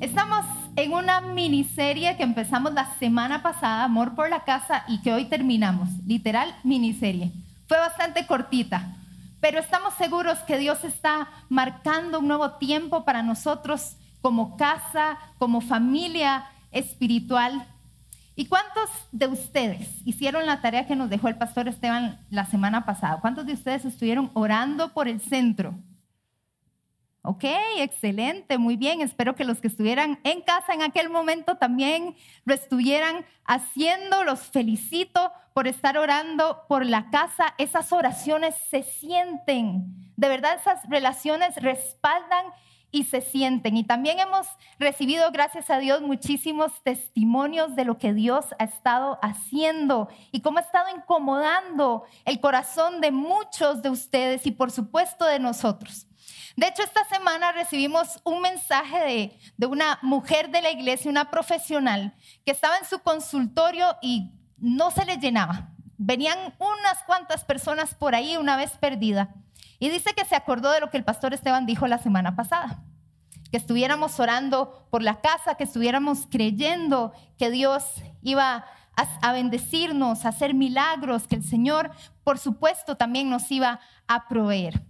Estamos en una miniserie que empezamos la semana pasada, Amor por la Casa, y que hoy terminamos. Literal, miniserie. Fue bastante cortita, pero estamos seguros que Dios está marcando un nuevo tiempo para nosotros como casa, como familia espiritual. ¿Y cuántos de ustedes hicieron la tarea que nos dejó el pastor Esteban la semana pasada? ¿Cuántos de ustedes estuvieron orando por el centro? Ok, excelente, muy bien. Espero que los que estuvieran en casa en aquel momento también lo estuvieran haciendo. Los felicito por estar orando por la casa. Esas oraciones se sienten. De verdad, esas relaciones respaldan y se sienten. Y también hemos recibido, gracias a Dios, muchísimos testimonios de lo que Dios ha estado haciendo y cómo ha estado incomodando el corazón de muchos de ustedes y por supuesto de nosotros. De hecho, esta semana recibimos un mensaje de, una mujer de la iglesia, una profesional, que estaba en su consultorio y no se le llenaba. Venían unas cuantas personas por ahí una vez perdida. Y dice que se acordó de lo que el pastor Esteban dijo la semana pasada, que estuviéramos orando por la casa, que estuviéramos creyendo que Dios iba a, bendecirnos, a hacer milagros, que el Señor, por supuesto, también nos iba a proveer.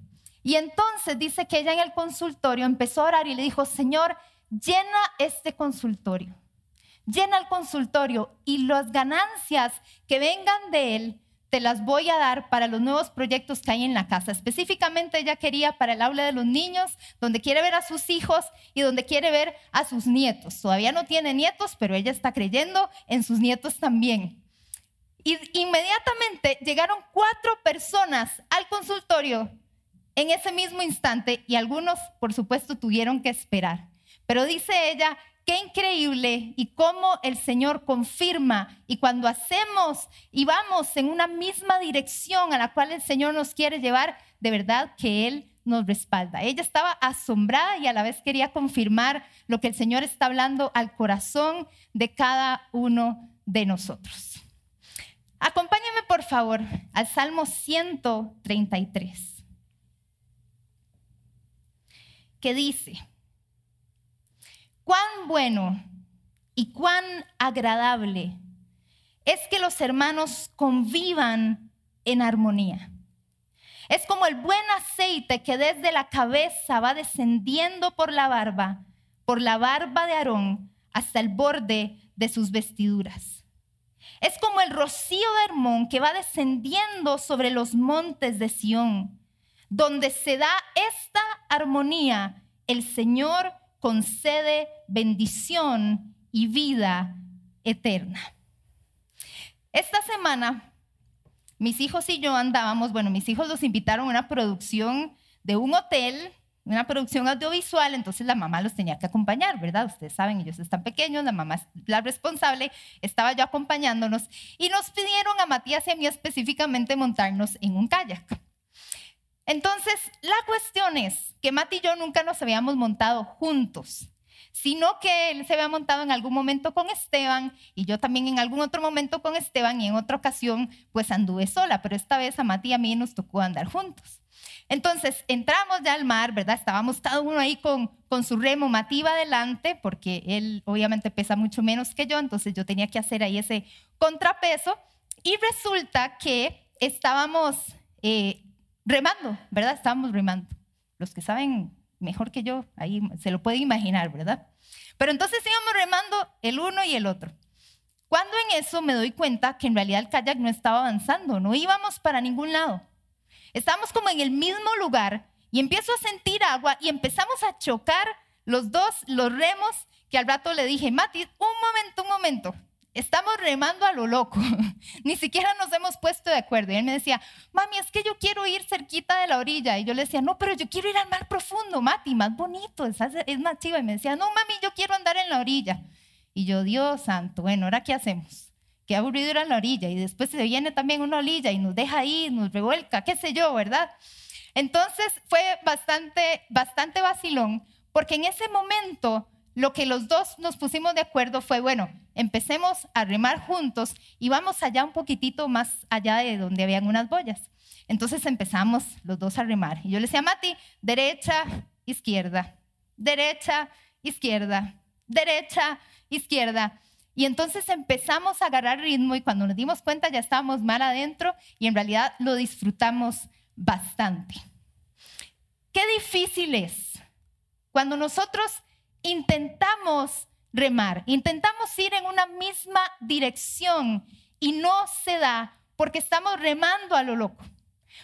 Y entonces dice que ella en el consultorio empezó a orar y le dijo, Señor, llena este consultorio, llena el consultorio y las ganancias que vengan de él te las voy a dar para los nuevos proyectos que hay en la casa. Específicamente ella quería para el aula de los niños, donde quiere ver a sus hijos y donde quiere ver a sus nietos. Todavía no tiene nietos, pero ella está creyendo en sus nietos también. Y inmediatamente llegaron cuatro personas al consultorio en ese mismo instante y algunos, por supuesto, tuvieron que esperar. Pero dice ella, qué increíble y cómo el Señor confirma y cuando hacemos y vamos en una misma dirección a la cual el Señor nos quiere llevar, de verdad que Él nos respalda. Ella estaba asombrada y a la vez quería confirmar lo que el Señor está hablando al corazón de cada uno de nosotros. Acompáñame por favor al Salmo 133. Que dice, cuán bueno y cuán agradable es que los hermanos convivan en armonía. Es como el buen aceite que desde la cabeza va descendiendo por la barba, por la barba de Aarón, hasta el borde de sus vestiduras. Es como el rocío de Hermón que va descendiendo sobre los montes de Sión donde se da esta armonía, el Señor concede bendición y vida eterna. Esta semana, mis hijos y yo andábamos, bueno, mis hijos los invitaron a una producción de un hotel, una producción audiovisual, entonces la mamá los tenía que acompañar, ¿verdad? Ustedes saben, ellos están pequeños, la mamá es la responsable, estaba yo acompañándonos y nos pidieron a Matías y a mí específicamente montarnos en un kayak. Entonces, la cuestión es que Mati y yo nunca nos habíamos montado juntos, sino que él se había montado en algún momento con Esteban y yo también en algún otro momento con Esteban y en otra ocasión pues anduve sola, pero esta vez a Mati y a mí nos tocó andar juntos. Entonces entramos ya al mar, ¿verdad? Estábamos cada uno ahí con, con su remo, Mati iba adelante porque él obviamente pesa mucho menos que yo, entonces yo tenía que hacer ahí ese contrapeso y resulta que estábamos... Eh, remando, ¿verdad? Estábamos remando. Los que saben mejor que yo, ahí se lo pueden imaginar, ¿verdad? Pero entonces íbamos remando el uno y el otro. Cuando en eso me doy cuenta que en realidad el kayak no estaba avanzando, no íbamos para ningún lado. Estábamos como en el mismo lugar y empiezo a sentir agua y empezamos a chocar los dos, los remos, que al rato le dije, Mati, un momento, un momento, estamos remando a lo loco, ni siquiera nos hemos puesto de acuerdo. Y él me decía, mami, es que yo quiero ir cerquita de la orilla. Y yo le decía, no, pero yo quiero ir al mar profundo, Mati, más bonito, es, más chiva. Y me decía, no, mami, yo quiero andar en la orilla. Y yo, Dios santo, bueno, ¿ahora qué hacemos? Qué aburrido ir a la orilla. Y después se viene también una orilla y nos deja ahí, nos revuelca, qué sé yo, ¿verdad? Entonces fue bastante, bastante vacilón, porque en ese momento lo que los dos nos pusimos de acuerdo fue, bueno, empecemos a remar juntos y vamos allá un poquitito más allá de donde habían unas boyas. Entonces empezamos los dos a remar. Y yo le decía a Mati, derecha, izquierda, derecha, izquierda, derecha, izquierda. Y entonces empezamos a agarrar ritmo y cuando nos dimos cuenta ya estábamos mal adentro y en realidad lo disfrutamos bastante. Qué difícil es cuando nosotros intentamos remar, intentamos ir en una misma dirección y no se da porque estamos remando a lo loco,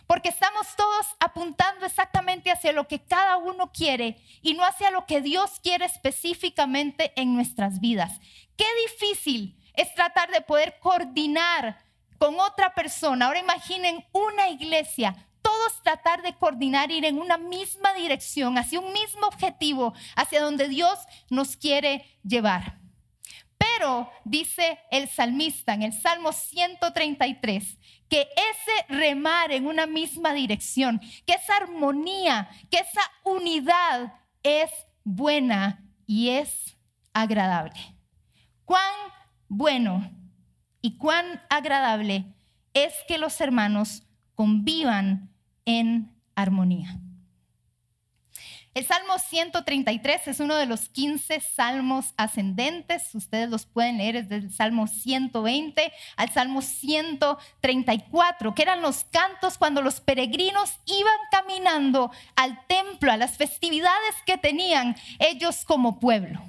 porque estamos todos apuntando exactamente hacia lo que cada uno quiere y no hacia lo que Dios quiere específicamente en nuestras vidas. Qué difícil es tratar de poder coordinar con otra persona. Ahora imaginen una iglesia, todos tratar de coordinar, ir en una misma dirección, hacia un mismo objetivo, hacia donde Dios nos quiere llevar. Pero dice el salmista en el Salmo 133 que ese remar en una misma dirección, que esa armonía, que esa unidad es buena y es agradable. Cuán bueno y cuán agradable es que los hermanos convivan en armonía. El Salmo 133 es uno de los 15 salmos ascendentes. Ustedes los pueden leer desde el Salmo 120 al Salmo 134, que eran los cantos cuando los peregrinos iban caminando al templo, a las festividades que tenían ellos como pueblo.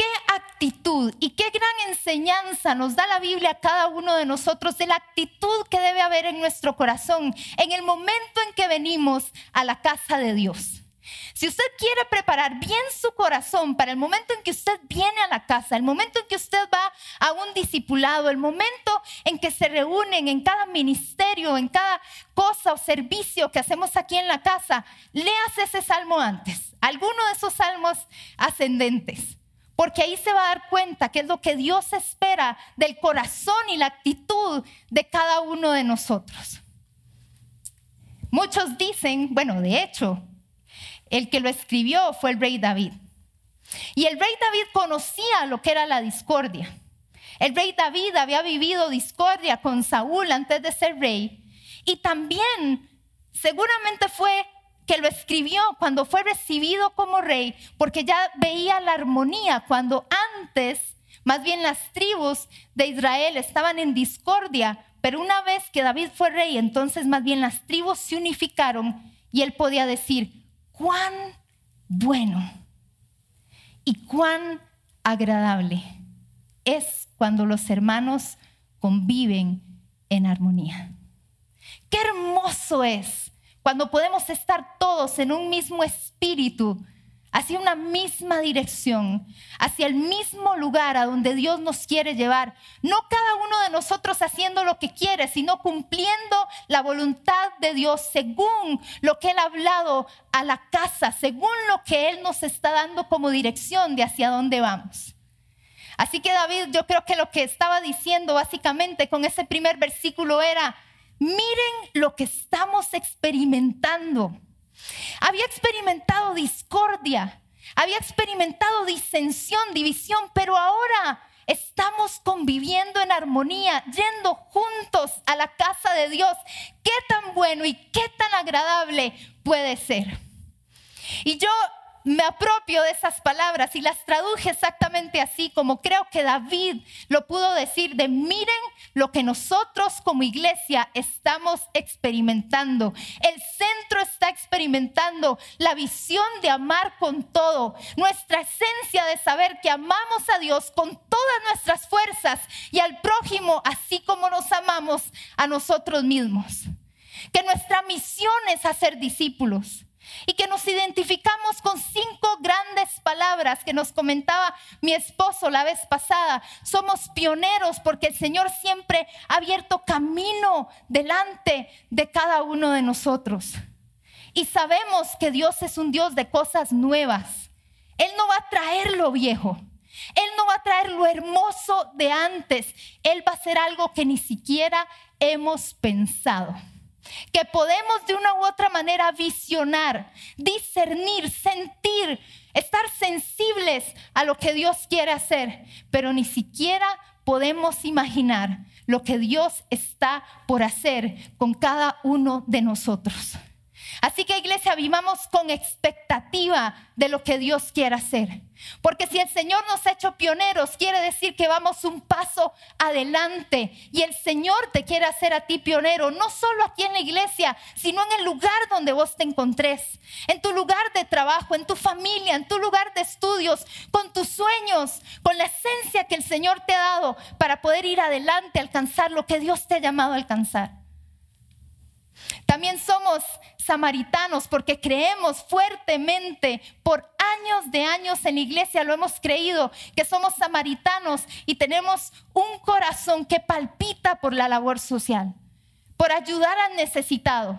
Qué actitud y qué gran enseñanza nos da la Biblia a cada uno de nosotros de la actitud que debe haber en nuestro corazón en el momento en que venimos a la casa de Dios. Si usted quiere preparar bien su corazón para el momento en que usted viene a la casa, el momento en que usted va a un discipulado, el momento en que se reúnen en cada ministerio, en cada cosa o servicio que hacemos aquí en la casa, leas ese salmo antes, alguno de esos salmos ascendentes porque ahí se va a dar cuenta que es lo que Dios espera del corazón y la actitud de cada uno de nosotros. Muchos dicen, bueno, de hecho, el que lo escribió fue el rey David. Y el rey David conocía lo que era la discordia. El rey David había vivido discordia con Saúl antes de ser rey. Y también seguramente fue que lo escribió cuando fue recibido como rey, porque ya veía la armonía cuando antes, más bien las tribus de Israel estaban en discordia, pero una vez que David fue rey, entonces más bien las tribus se unificaron y él podía decir, cuán bueno y cuán agradable es cuando los hermanos conviven en armonía. Qué hermoso es cuando podemos estar todos en un mismo espíritu, hacia una misma dirección, hacia el mismo lugar a donde Dios nos quiere llevar. No cada uno de nosotros haciendo lo que quiere, sino cumpliendo la voluntad de Dios según lo que Él ha hablado a la casa, según lo que Él nos está dando como dirección de hacia dónde vamos. Así que David, yo creo que lo que estaba diciendo básicamente con ese primer versículo era, miren lo que estamos experimentando. Había experimentado discordia, había experimentado disensión, división, pero ahora estamos conviviendo en armonía, yendo juntos a la casa de Dios. Qué tan bueno y qué tan agradable puede ser. Y yo me apropio de esas palabras y las traduje exactamente así como creo que David lo pudo decir de miren lo que nosotros como iglesia estamos experimentando. El centro está experimentando la visión de amar con todo, nuestra esencia de saber que amamos a Dios con todas nuestras fuerzas y al prójimo así como nos amamos a nosotros mismos. Que nuestra misión es hacer discípulos y que nos identificamos con cinco grandes palabras que nos comentaba mi esposo la vez pasada. Somos pioneros porque el Señor siempre ha abierto camino delante de cada uno de nosotros. Y sabemos que Dios es un Dios de cosas nuevas. Él no va a traer lo viejo. Él no va a traer lo hermoso de antes. Él va a hacer algo que ni siquiera hemos pensado que podemos de una u otra manera visionar, discernir, sentir, estar sensibles a lo que Dios quiere hacer, pero ni siquiera podemos imaginar lo que Dios está por hacer con cada uno de nosotros. Así que iglesia, vivamos con expectativa de lo que Dios quiere hacer. Porque si el Señor nos ha hecho pioneros, quiere decir que vamos un paso adelante. Y el Señor te quiere hacer a ti pionero, no solo aquí en la iglesia, sino en el lugar donde vos te encontrés. En tu lugar de trabajo, en tu familia, en tu lugar de estudios, con tus sueños, con la esencia que el Señor te ha dado para poder ir adelante, alcanzar lo que Dios te ha llamado a alcanzar. También somos samaritanos porque creemos fuertemente por años de años en la iglesia, lo hemos creído, que somos samaritanos y tenemos un corazón que palpita por la labor social, por ayudar al necesitado.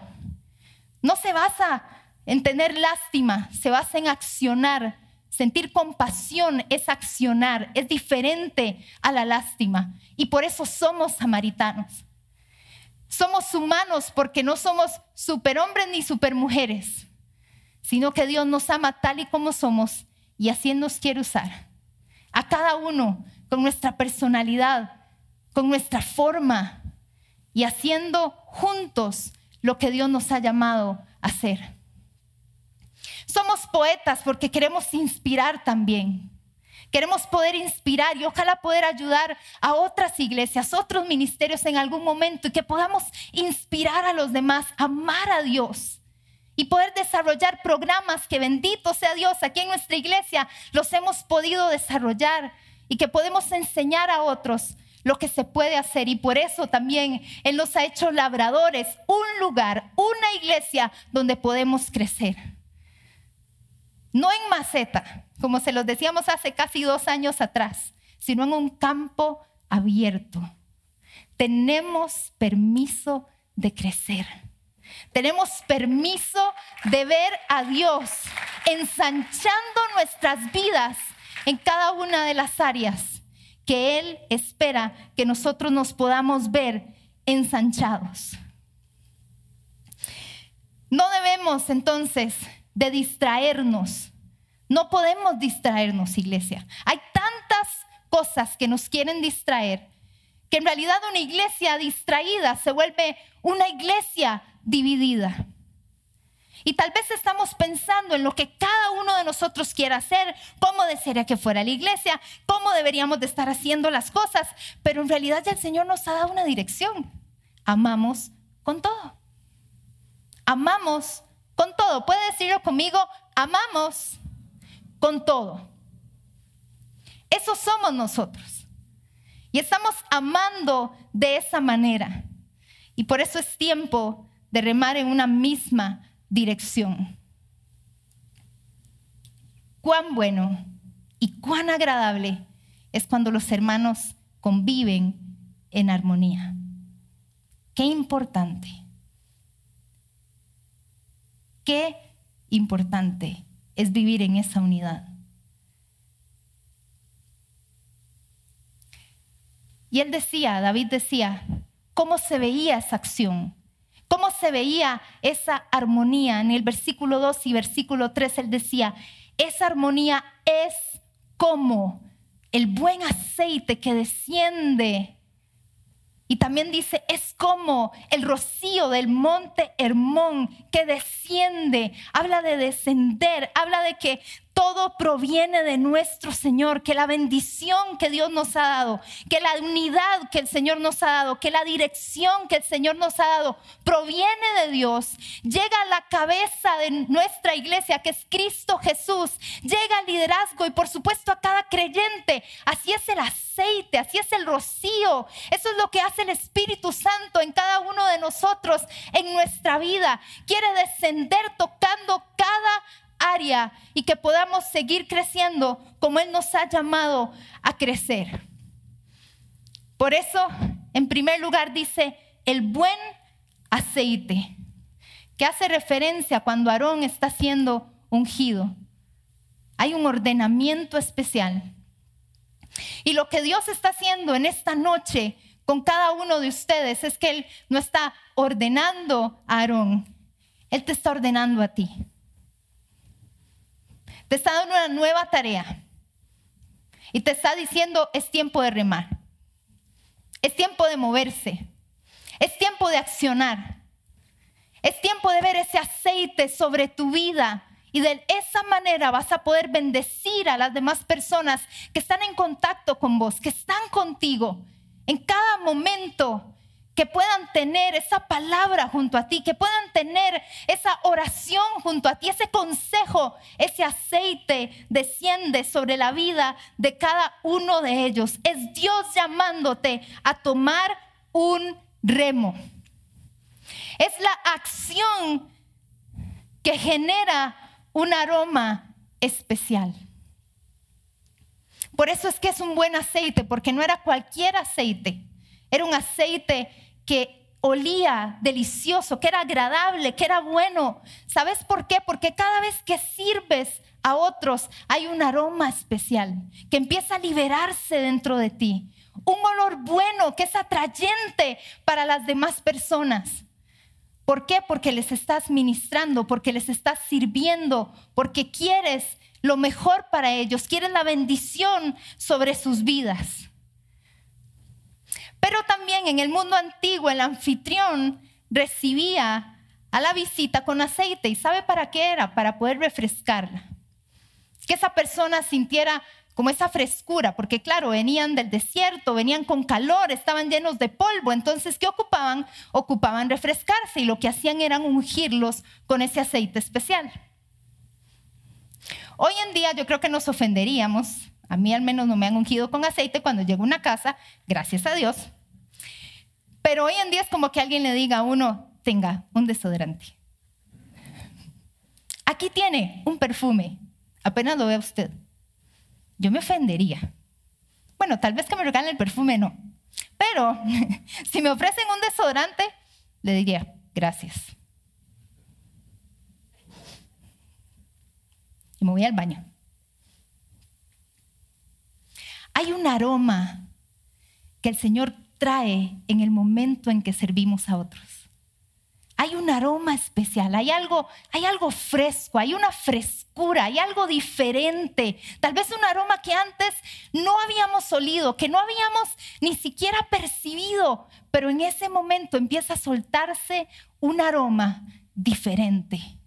No se basa en tener lástima, se basa en accionar. Sentir compasión es accionar, es diferente a la lástima. Y por eso somos samaritanos. Somos humanos porque no somos superhombres ni supermujeres, sino que Dios nos ama tal y como somos y así nos quiere usar. A cada uno con nuestra personalidad, con nuestra forma y haciendo juntos lo que Dios nos ha llamado a hacer. Somos poetas porque queremos inspirar también. Queremos poder inspirar y ojalá poder ayudar a otras iglesias, otros ministerios en algún momento y que podamos inspirar a los demás amar a Dios y poder desarrollar programas que bendito sea Dios aquí en nuestra iglesia los hemos podido desarrollar y que podemos enseñar a otros lo que se puede hacer y por eso también Él nos ha hecho labradores, un lugar, una iglesia donde podemos crecer. No en maceta, como se los decíamos hace casi dos años atrás, sino en un campo abierto. Tenemos permiso de crecer. Tenemos permiso de ver a Dios ensanchando nuestras vidas en cada una de las áreas que Él espera que nosotros nos podamos ver ensanchados. No debemos entonces de distraernos. No podemos distraernos, iglesia. Hay tantas cosas que nos quieren distraer que en realidad una iglesia distraída se vuelve una iglesia dividida. Y tal vez estamos pensando en lo que cada uno de nosotros quiera hacer, cómo desearía que fuera la iglesia, cómo deberíamos de estar haciendo las cosas, pero en realidad ya el Señor nos ha dado una dirección. Amamos con todo. Amamos con todo. Puede decirlo conmigo, amamos con todo. Eso somos nosotros. Y estamos amando de esa manera. Y por eso es tiempo de remar en una misma dirección. Cuán bueno y cuán agradable es cuando los hermanos conviven en armonía. Qué importante. Qué importante es vivir en esa unidad. Y él decía, David decía, cómo se veía esa acción, cómo se veía esa armonía. En el versículo 2 y versículo 3 él decía, esa armonía es como el buen aceite que desciende y también dice, es como el rocío del monte Hermón que desciende. Habla de descender, habla de que todo proviene de nuestro Señor, que la bendición que Dios nos ha dado, que la unidad que el Señor nos ha dado, que la dirección que el Señor nos ha dado proviene de Dios, llega a la cabeza de nuestra iglesia, que es Cristo Jesús, llega al liderazgo y por supuesto a cada creyente. Así es el aceite, así es el rocío. Eso es lo que hace el Espíritu Santo en cada uno de nosotros, en nuestra vida. Quiere descender tocando cada área y que podamos seguir creciendo como Él nos ha llamado a crecer. Por eso, en primer lugar, dice el buen aceite, que hace referencia cuando Aarón está siendo ungido. Hay un ordenamiento especial. Y lo que Dios está haciendo en esta noche con cada uno de ustedes es que Él no está ordenando a Aarón, Él te está ordenando a ti. Te está dando una nueva tarea. Y te está diciendo, es tiempo de remar. Es tiempo de moverse. Es tiempo de accionar. Es tiempo de ver ese aceite sobre tu vida y de esa manera vas a poder bendecir a las demás personas que están en contacto con vos, que están contigo en cada momento que puedan tener esa palabra junto a ti, que puedan tener esa oración junto a ti, ese consejo, ese aceite desciende sobre la vida de cada uno de ellos. Es Dios llamándote a tomar un remo. Es la acción que genera un aroma especial. Por eso es que es un buen aceite, porque no era cualquier aceite. Era un aceite que olía delicioso, que era agradable, que era bueno. ¿Sabes por qué? Porque cada vez que sirves a otros hay un aroma especial que empieza a liberarse dentro de ti. Un olor bueno que es atrayente para las demás personas. ¿Por qué? Porque les estás ministrando, porque les estás sirviendo, porque quieres lo mejor para ellos, quieres la bendición sobre sus vidas. Pero también en el mundo antiguo el anfitrión recibía a la visita con aceite. ¿Y sabe para qué era? Para poder refrescarla. Que esa persona sintiera como esa frescura, porque claro, venían del desierto, venían con calor, estaban llenos de polvo. Entonces, ¿qué ocupaban? Ocupaban refrescarse y lo que hacían era ungirlos con ese aceite especial. Hoy en día yo creo que nos ofenderíamos a mí al menos no me han ungido con aceite cuando llego a una casa, gracias a Dios. Pero hoy en día es como que alguien le diga a uno, tenga un desodorante. Aquí tiene un perfume, apenas lo vea usted. Yo me ofendería. Bueno, tal vez que me regalen el perfume, no. Pero si me ofrecen un desodorante, le diría, gracias. Y me voy al baño. Hay un aroma que el Señor trae en el momento en que servimos a otros. Hay un aroma especial, hay algo, hay algo fresco, hay una frescura, hay algo diferente. Tal vez un aroma que antes no habíamos olido, que no habíamos ni siquiera percibido, pero en ese momento empieza a soltarse un aroma diferente.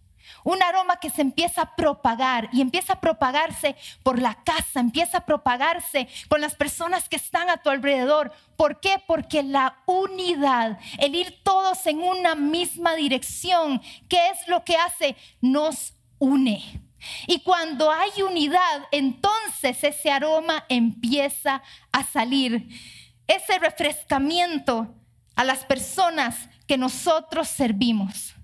Un aroma que se empieza a propagar y empieza a propagarse por la casa, empieza a propagarse con las personas que están a tu alrededor. ¿Por qué? Porque la unidad, el ir todos en una misma dirección, ¿qué es lo que hace? Nos une. Y cuando hay unidad, entonces ese aroma empieza a salir. Ese refrescamiento a las personas que nosotros servimos.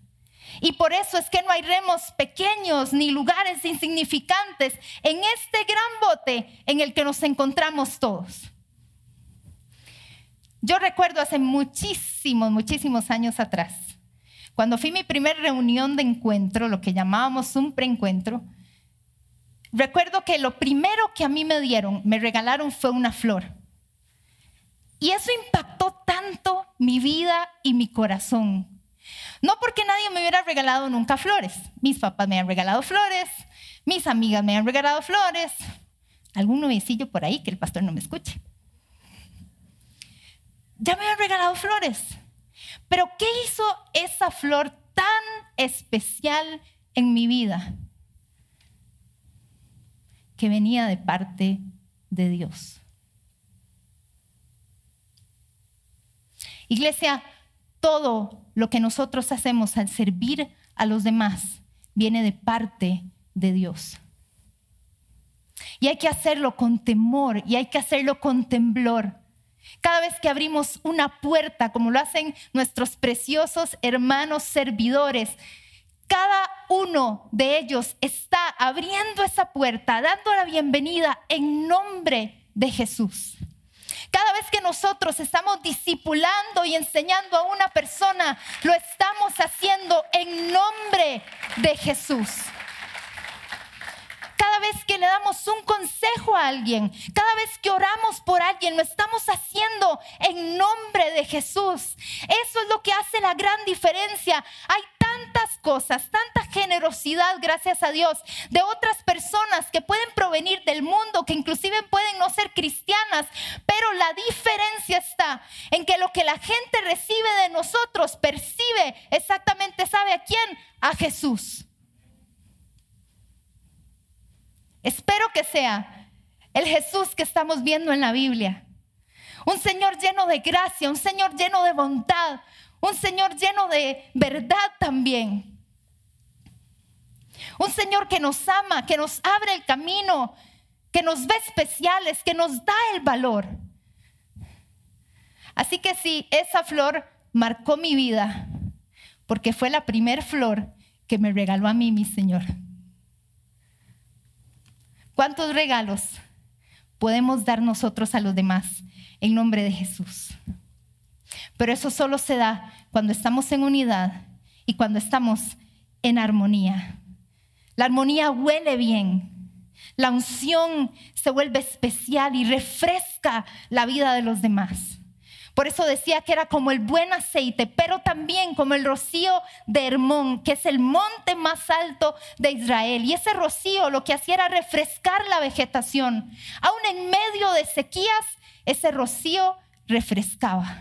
Y por eso es que no hay remos pequeños ni lugares insignificantes en este gran bote en el que nos encontramos todos. Yo recuerdo hace muchísimos, muchísimos años atrás, cuando fui mi primera reunión de encuentro, lo que llamábamos un preencuentro, recuerdo que lo primero que a mí me dieron, me regalaron fue una flor. Y eso impactó tanto mi vida y mi corazón, no porque nadie me hubiera regalado nunca flores. Mis papás me han regalado flores, mis amigas me han regalado flores, algún novicillo por ahí que el pastor no me escuche. Ya me han regalado flores. Pero ¿qué hizo esa flor tan especial en mi vida? Que venía de parte de Dios. Iglesia, todo lo que nosotros hacemos al servir a los demás viene de parte de Dios. Y hay que hacerlo con temor y hay que hacerlo con temblor. Cada vez que abrimos una puerta, como lo hacen nuestros preciosos hermanos servidores, cada uno de ellos está abriendo esa puerta, dando la bienvenida en nombre de Jesús. Cada vez que nosotros estamos discipulando y enseñando a una persona, lo estamos haciendo en nombre de Jesús. Cada vez que le damos un consejo a alguien, cada vez que oramos por alguien, lo estamos haciendo en nombre de Jesús. Eso es lo que hace la gran diferencia. Hay cosas, tanta generosidad, gracias a Dios, de otras personas que pueden provenir del mundo, que inclusive pueden no ser cristianas, pero la diferencia está en que lo que la gente recibe de nosotros percibe exactamente, ¿sabe a quién? A Jesús. Espero que sea el Jesús que estamos viendo en la Biblia. Un Señor lleno de gracia, un Señor lleno de bondad, un Señor lleno de verdad también. Un Señor que nos ama, que nos abre el camino, que nos ve especiales, que nos da el valor. Así que sí, esa flor marcó mi vida, porque fue la primer flor que me regaló a mí mi Señor. ¿Cuántos regalos podemos dar nosotros a los demás en nombre de Jesús? Pero eso solo se da cuando estamos en unidad y cuando estamos en armonía. La armonía huele bien. La unción se vuelve especial y refresca la vida de los demás. Por eso decía que era como el buen aceite, pero también como el rocío de Hermón, que es el monte más alto de Israel. Y ese rocío lo que hacía era refrescar la vegetación. Aún en medio de sequías, ese rocío refrescaba.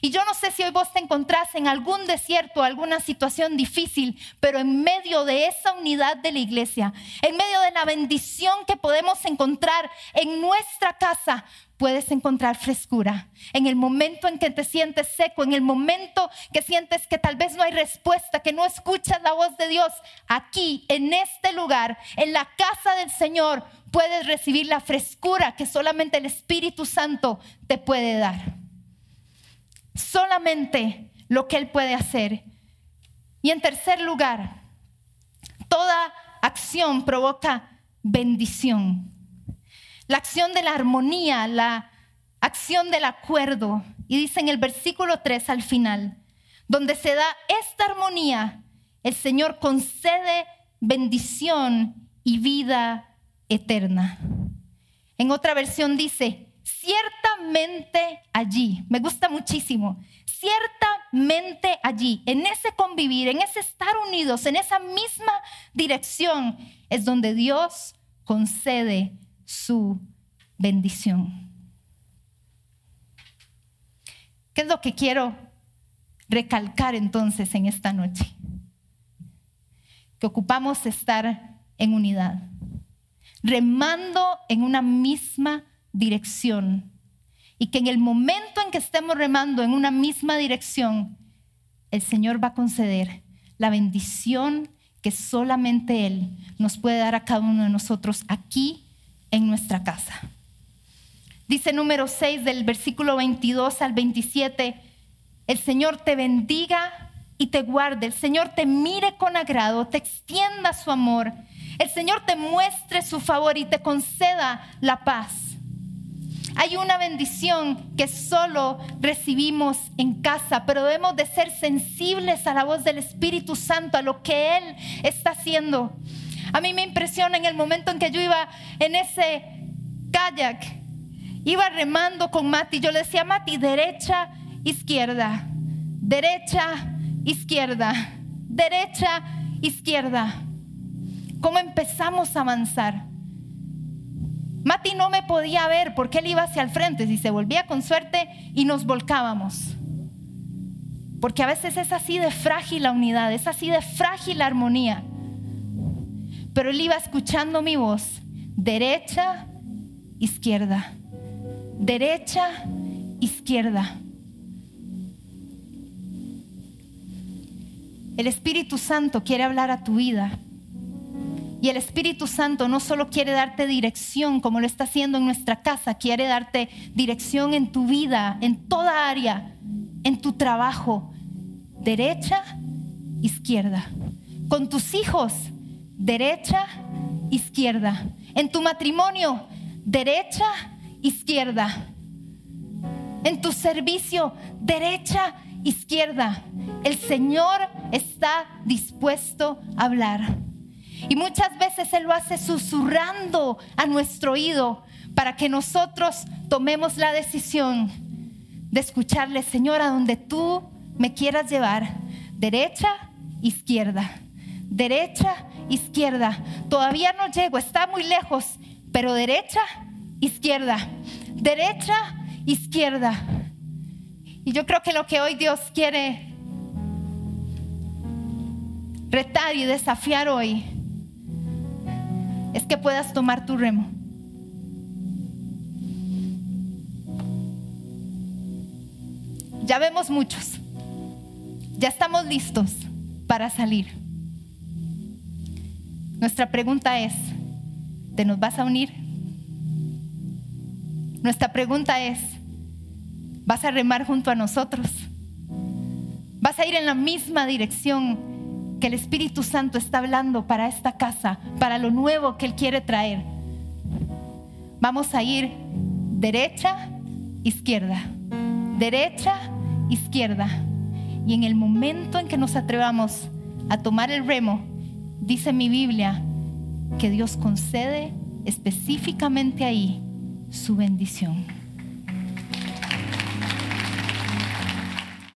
Y yo no sé si hoy vos te encontrás en algún desierto, alguna situación difícil, pero en medio de esa unidad de la iglesia, en medio de la bendición que podemos encontrar en nuestra casa, puedes encontrar frescura. En el momento en que te sientes seco, en el momento que sientes que tal vez no hay respuesta, que no escuchas la voz de Dios, aquí, en este lugar, en la casa del Señor, puedes recibir la frescura que solamente el Espíritu Santo te puede dar solamente lo que Él puede hacer. Y en tercer lugar, toda acción provoca bendición. La acción de la armonía, la acción del acuerdo. Y dice en el versículo 3 al final, donde se da esta armonía, el Señor concede bendición y vida eterna. En otra versión dice, ciertamente allí, me gusta muchísimo, ciertamente allí, en ese convivir, en ese estar unidos, en esa misma dirección, es donde Dios concede su bendición. ¿Qué es lo que quiero recalcar entonces en esta noche? Que ocupamos estar en unidad, remando en una misma dirección. Y que en el momento en que estemos remando en una misma dirección, el Señor va a conceder la bendición que solamente Él nos puede dar a cada uno de nosotros aquí en nuestra casa. Dice número 6 del versículo 22 al 27, el Señor te bendiga y te guarde, el Señor te mire con agrado, te extienda su amor, el Señor te muestre su favor y te conceda la paz. Hay una bendición que solo recibimos en casa, pero debemos de ser sensibles a la voz del Espíritu Santo, a lo que Él está haciendo. A mí me impresiona en el momento en que yo iba en ese kayak, iba remando con Mati, yo le decía, Mati, derecha, izquierda, derecha, izquierda, derecha, izquierda. ¿Cómo empezamos a avanzar? Mati no me podía ver porque él iba hacia el frente, si se volvía con suerte y nos volcábamos. Porque a veces es así de frágil la unidad, es así de frágil la armonía. Pero él iba escuchando mi voz, derecha, izquierda, derecha, izquierda. El Espíritu Santo quiere hablar a tu vida y el Espíritu Santo no solo quiere darte dirección como lo está haciendo en nuestra casa, quiere darte dirección en tu vida, en toda área, en tu trabajo, derecha, izquierda. Con tus hijos, derecha, izquierda. En tu matrimonio, derecha, izquierda. En tu servicio, derecha, izquierda. El Señor está dispuesto a hablar. Y muchas veces Él lo hace susurrando a nuestro oído para que nosotros tomemos la decisión de escucharle, Señor, a donde tú me quieras llevar, derecha, izquierda, derecha, izquierda. Todavía no llego, está muy lejos, pero derecha, izquierda, derecha, izquierda. Y yo creo que lo que hoy Dios quiere retar y desafiar hoy es que puedas tomar tu remo. Ya vemos muchos. Ya estamos listos para salir. Nuestra pregunta es, ¿te nos vas a unir? Nuestra pregunta es, ¿vas a remar junto a nosotros? ¿Vas a ir en la misma dirección que el Espíritu Santo está hablando para esta casa, para lo nuevo que Él quiere traer? Vamos a ir derecha, izquierda, derecha, izquierda. Y en el momento en que nos atrevamos a tomar el remo, dice mi Biblia que Dios concede específicamente ahí su bendición.